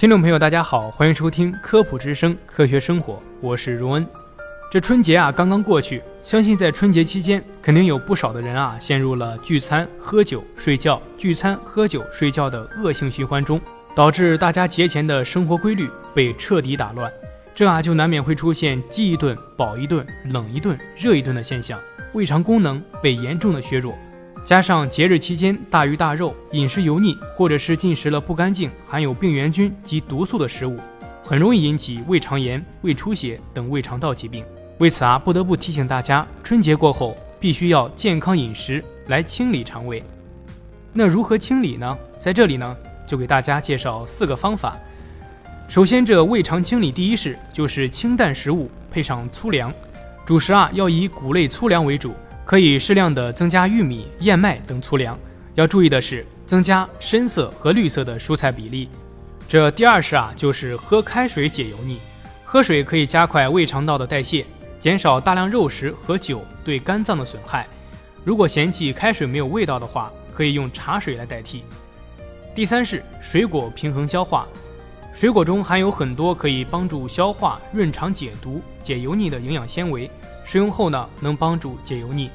听众朋友，大家好，欢迎收听科普之声，科学生活，我是荣恩。这春节啊刚刚过去，相信在春节期间，肯定有不少的人啊陷入了聚餐、喝酒、睡觉、聚餐、喝酒、睡觉的恶性循环中，导致大家节前的生活规律被彻底打乱，这啊就难免会出现饥一顿饱一顿、冷一顿热一顿的现象，胃肠功能被严重的削弱。加上节日期间大鱼大肉、饮食油腻，或者是进食了不干净、含有病原菌及毒素的食物，很容易引起胃肠炎、胃出血等胃肠道疾病。为此啊，不得不提醒大家，春节过后必须要健康饮食来清理肠胃。那如何清理呢？在这里呢，就给大家介绍四个方法。首先，这胃肠清理第一式就是清淡食物配上粗粮，主食啊要以谷类粗粮为主。可以适量的增加玉米、燕麦等粗粮。要注意的是，增加深色和绿色的蔬菜比例。这第二式啊，就是喝开水解油腻。喝水可以加快胃肠道的代谢，减少大量肉食和酒对肝脏的损害。如果嫌弃开水没有味道的话，可以用茶水来代替。第三是水果平衡消化。水果中含有很多可以帮助消化、润肠解毒、解油腻的营养纤维。食用后呢，能帮助解油腻。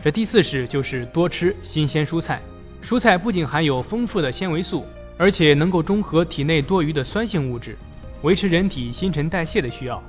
这第四是就是多吃新鲜蔬菜。蔬菜不仅含有丰富的纤维素，而且能够中和体内多余的酸性物质，维持人体新陈代谢的需要。